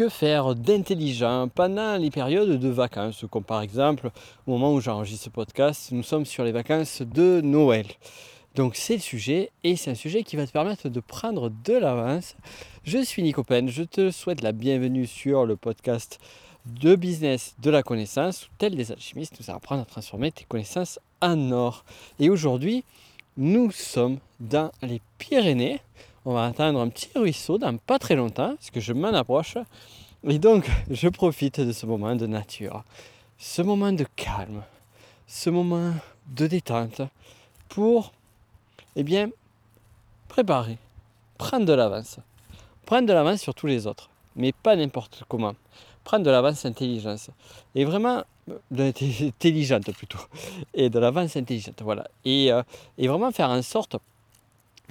que faire d'intelligent pendant les périodes de vacances, comme par exemple au moment où j'enregistre ce podcast, nous sommes sur les vacances de Noël. Donc c'est le sujet et c'est un sujet qui va te permettre de prendre de l'avance. Je suis Nico Pen, je te souhaite la bienvenue sur le podcast de business de la connaissance, tel des alchimistes, nous allons apprendre à transformer tes connaissances en or. Et aujourd'hui, nous sommes dans les Pyrénées. On va atteindre un petit ruisseau dans pas très longtemps, parce que je m'en approche. Et donc, je profite de ce moment de nature, ce moment de calme, ce moment de détente pour, eh bien, préparer, prendre de l'avance. Prendre de l'avance sur tous les autres, mais pas n'importe comment prendre de l'avance intelligence. Et vraiment, intelligente plutôt. Et de l'avance intelligente, voilà. Et, euh, et vraiment faire en sorte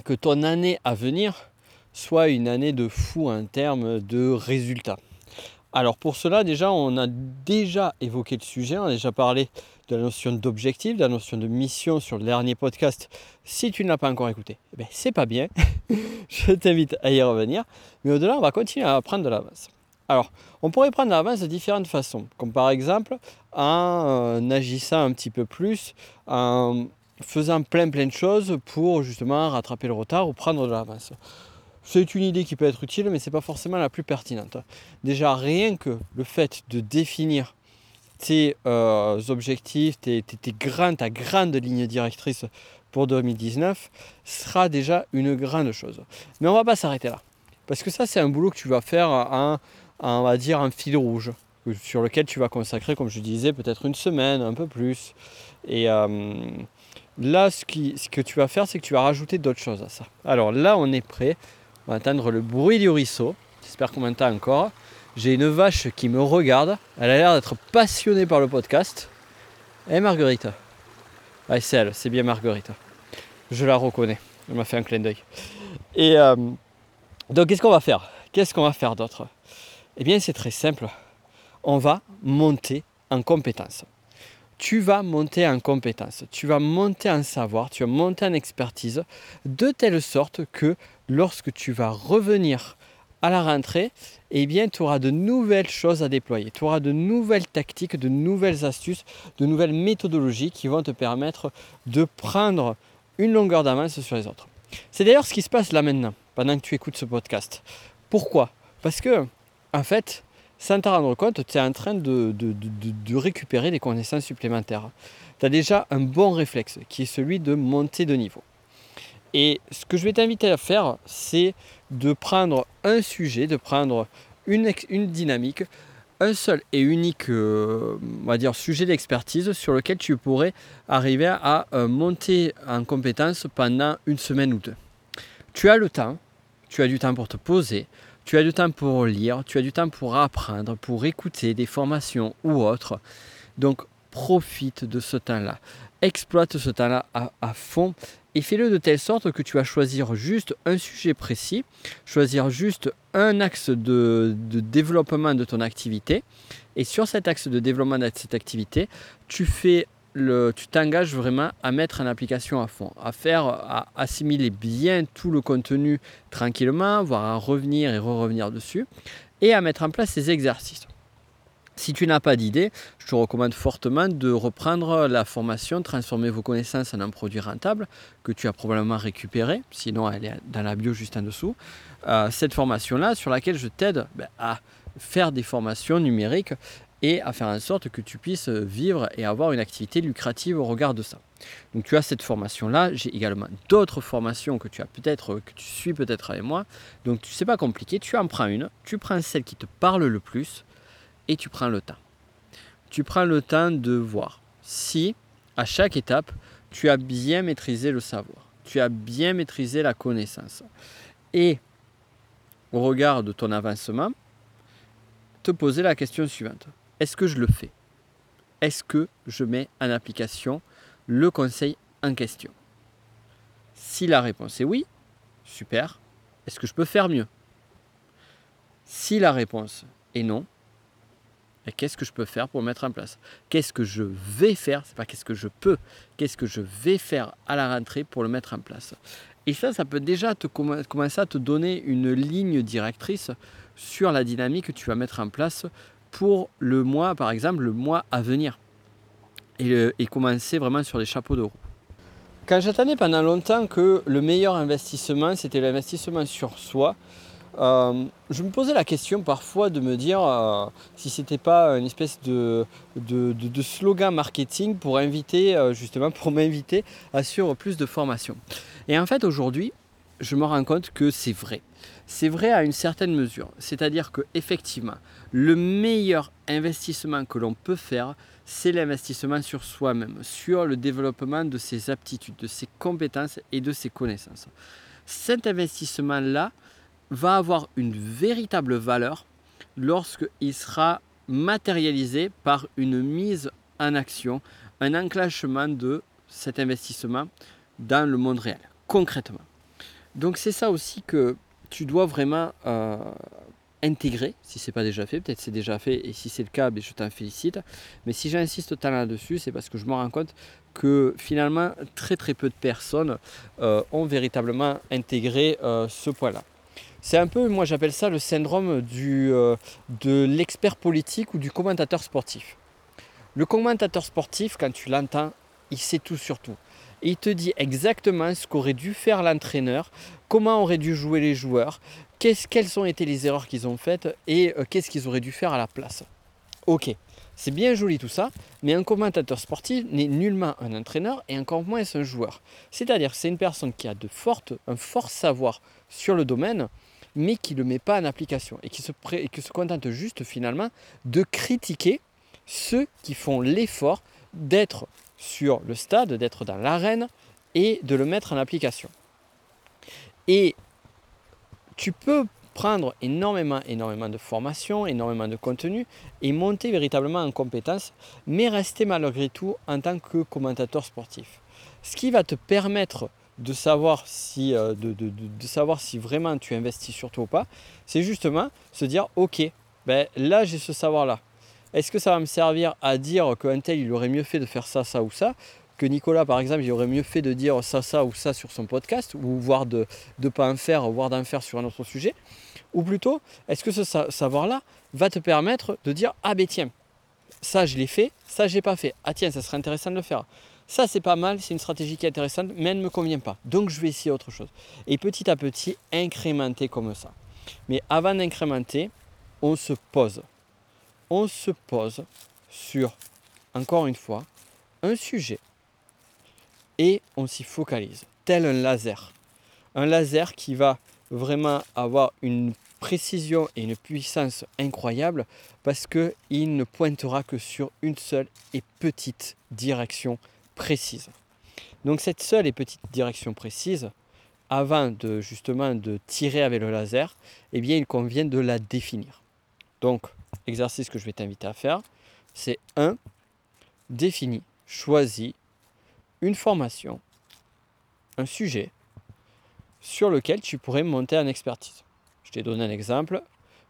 que ton année à venir soit une année de fou en termes de résultats. Alors pour cela, déjà, on a déjà évoqué le sujet, on a déjà parlé de la notion d'objectif, de la notion de mission sur le dernier podcast. Si tu ne l'as pas encore écouté, eh ben, c'est pas bien. Je t'invite à y revenir. Mais au-delà, on va continuer à prendre de l'avance. Alors, on pourrait prendre l'avance de différentes façons, comme par exemple en euh, agissant un petit peu plus, en faisant plein plein de choses pour justement rattraper le retard ou prendre de l'avance. C'est une idée qui peut être utile, mais ce n'est pas forcément la plus pertinente. Déjà, rien que le fait de définir tes euh, objectifs, tes, ta grande ligne directrice pour 2019 sera déjà une grande chose. Mais on ne va pas s'arrêter là. Parce que ça, c'est un boulot que tu vas faire en on va dire, un fil rouge sur lequel tu vas consacrer, comme je disais, peut-être une semaine, un peu plus. Et euh, là, ce, que tu vas faire, c'est que tu vas rajouter d'autres choses à ça. Alors là, on est prêt. On va entendre le bruit du ruisseau. J'espère qu'on m'entend encore. J'ai une vache qui me regarde. Elle a l'air d'être passionnée par le podcast. Et Marguerite ah, c'est elle, c'est bien Marguerite. Je la reconnais. Elle m'a fait un clin d'œil. Et euh, donc, qu'est-ce qu'on va faire? Qu'est-ce qu'on va faire d'autre? Eh bien, c'est très simple. On va monter en compétence. Tu vas monter en compétence, tu vas monter en savoir, tu vas monter en expertise, de telle sorte que lorsque tu vas revenir à la rentrée, eh bien, tu auras de nouvelles choses à déployer. Tu auras de nouvelles tactiques, de nouvelles astuces, de nouvelles méthodologies qui vont te permettre de prendre une longueur d'avance sur les autres. C'est d'ailleurs ce qui se passe là maintenant, pendant que tu écoutes ce podcast. Pourquoi? Parce que en fait, sans t'en rendre compte, tu es en train de, récupérer des connaissances supplémentaires. Tu as déjà un bon réflexe qui est celui de monter de niveau. Et ce que je vais t'inviter à faire, c'est de prendre un sujet, de prendre une, dynamique, un seul et unique euh, on va dire, sujet d'expertise sur lequel tu pourrais arriver à euh, monter en compétence pendant une semaine ou deux. Tu as le temps, tu as du temps pour te poser, tu as du temps pour lire, tu as du temps pour apprendre, pour écouter des formations ou autres. Donc profite de ce temps-là. Exploite ce temps-là à, fond et fais-le de telle sorte que tu vas choisir juste un sujet précis, choisir juste un axe de, de développement de ton activité. Et sur cet axe de développement de cette activité, tu fais tu t'engages vraiment à mettre en application à fond, à faire, à assimiler bien tout le contenu tranquillement, voire à revenir et re-revenir dessus, et à mettre en place ces exercices. Si tu n'as pas d'idée, je te recommande fortement de reprendre la formation Transformer vos connaissances en un produit rentable que tu as probablement récupéré, sinon elle est dans la bio juste en dessous. Euh, cette formation-là sur laquelle je t'aide ben, à faire des formations numériques et à faire en sorte que tu puisses vivre et avoir une activité lucrative au regard de ça. Donc tu as cette formation-là, j'ai également d'autres formations que tu as peut-être, que tu suis peut-être avec moi. Donc sais pas compliqué, tu en prends une, tu prends celle qui te parle le plus et tu prends le temps. Tu prends le temps de voir si à chaque étape tu as bien maîtrisé le savoir, tu as bien maîtrisé la connaissance. Et au regard de ton avancement, te poser la question suivante. Est-ce que je le fais? Est-ce que je mets en application le conseil en question? Si la réponse est oui, super. Est-ce que je peux faire mieux? Si la réponse est non, qu'est-ce que je peux faire pour mettre en place? Qu'est-ce que je vais faire? C'est pas qu'est-ce que je peux, qu'est-ce que je vais faire à la rentrée pour le mettre en place? Et ça, ça peut déjà te commencer à te donner une ligne directrice sur la dynamique que tu vas mettre en place pour le mois, par exemple, le mois à venir. Et, commencer vraiment sur des chapeaux de roue. Quand j'attendais pendant longtemps que le meilleur investissement, c'était l'investissement sur soi, euh, je me posais la question parfois de me dire euh, si c'était pas une espèce de, de, slogan marketing pour inviter, euh, justement, pour m'inviter à suivre plus de formations. Et en fait, aujourd'hui, je me rends compte que c'est vrai. C'est vrai à une certaine mesure. C'est-à-dire que effectivement, le meilleur investissement que l'on peut faire, c'est l'investissement sur soi-même, sur le développement de ses aptitudes, de ses compétences et de ses connaissances. Cet investissement-là, va avoir une véritable valeur lorsqu'il sera matérialisé par une mise en action, un enclenchement de cet investissement dans le monde réel, concrètement. Donc c'est ça aussi que tu dois vraiment euh, intégrer, si ce n'est pas déjà fait, peut-être c'est déjà fait, et si c'est le cas, ben, je t'en félicite. Mais si j'insiste tant là-dessus, c'est parce que je me rends compte que finalement, très très peu de personnes euh, ont véritablement intégré euh, ce point-là. C'est un peu, moi j'appelle ça le syndrome du, de l'expert politique ou du commentateur sportif. Le commentateur sportif, quand tu l'entends, il sait tout sur tout. Il te dit exactement ce qu'aurait dû faire l'entraîneur, comment auraient dû jouer les joueurs, quelles ont été les erreurs qu'ils ont faites et euh, qu'est-ce qu'ils auraient dû faire à la place. Ok, c'est bien joli tout ça, mais un commentateur sportif n'est nullement un entraîneur et encore moins un joueur. C'est-à-dire c'est une personne qui a de fortes, un fort savoir sur le domaine, mais qui ne le met pas en application et qui se contente juste finalement de critiquer ceux qui font l'effort d'être sur le stade, d'être dans l'arène et de le mettre en application. Et tu peux prendre énormément, énormément de formation, énormément de contenu et monter véritablement en compétences, mais rester malgré tout en tant que commentateur sportif. Ce qui va te permettre de savoir si, euh, de, savoir si vraiment tu investis sur toi ou pas, c'est justement se dire ok, ben là j'ai ce savoir-là. Est-ce que ça va me servir à dire qu'un tel il aurait mieux fait de faire ça, ça ou ça que Nicolas, par exemple, il aurait mieux fait de dire ça, ça ou ça sur son podcast, ou voire de ne pas en faire, voire d'en faire sur un autre sujet? Ou plutôt, est-ce que ce savoir-là va te permettre de dire Ah ben tiens, ça je l'ai fait, ça je l'ai pas fait. Ah tiens, ça serait intéressant de le faire. Ça, c'est pas mal, c'est une stratégie qui est intéressante, mais elle ne me convient pas. Donc, je vais essayer autre chose. Et petit à petit, incrémenter comme ça. Mais avant d'incrémenter, on se pose. On se pose sur, encore une fois, un sujet et on s'y focalise, tel un laser. Un laser qui va vraiment avoir une précision et une puissance incroyable parce qu'il ne pointera que sur une seule et petite direction précise. Donc cette seule et petite direction précise, avant de justement de tirer avec le laser, eh bien il convient de la définir. Donc l'exercice que je vais t'inviter à faire, c'est 1. Définis, choisis une formation, un sujet sur lequel tu pourrais monter en expertise. Je t'ai donné un exemple,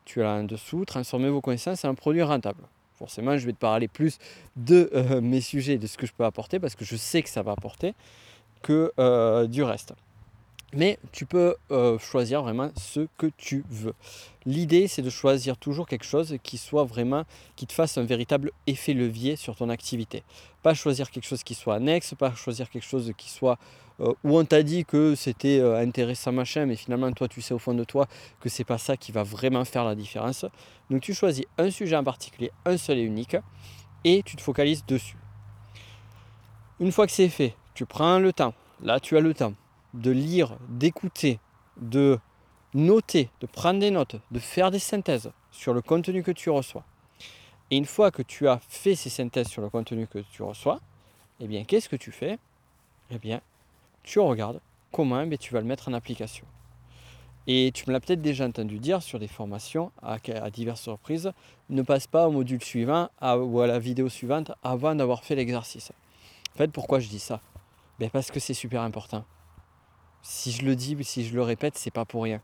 tu as en dessous, transformer vos connaissances en un produit rentable forcément, je vais te parler plus de euh, mes sujets, de ce que je peux apporter, parce que je sais que ça va apporter, que euh, du reste. Mais tu peux euh, choisir vraiment ce que tu veux. L'idée, c'est de choisir toujours quelque chose qui soit vraiment, qui te fasse un véritable effet levier sur ton activité. Pas choisir quelque chose qui soit annexe, pas choisir quelque chose qui soit euh, où on t'a dit que c'était euh, intéressant machin, mais finalement toi tu sais au fond de toi que c'est pas ça qui va vraiment faire la différence. Donc tu choisis un sujet en particulier, un seul et unique, et tu te focalises dessus. Une fois que c'est fait, tu prends le temps, là tu as le temps de lire, d'écouter, de noter, de prendre des notes, de faire des synthèses sur le contenu que tu reçois. Et une fois que tu as fait ces synthèses sur le contenu que tu reçois, eh bien, qu'est-ce que tu fais? Eh bien, tu regardes comment eh tu vas le mettre en application. Et tu me l'as peut-être déjà entendu dire sur des formations à, diverses reprises, ne passe pas au module suivant ou à la vidéo suivante avant d'avoir fait l'exercice. En fait, pourquoi je dis ça? Ben Parce que c'est super important si je le dis, si je le répète, c'est pas pour rien.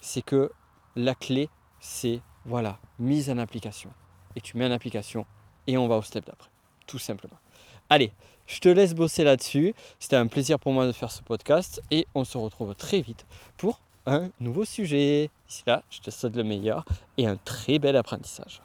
C'est que la clé, c'est voilà, mise en application. Et tu mets en application et on va au step d'après. Tout simplement. Allez, je te laisse bosser là-dessus. C'était un plaisir pour moi de faire ce podcast et on se retrouve très vite pour un nouveau sujet. D'ici là, je te souhaite le meilleur et un très bel apprentissage.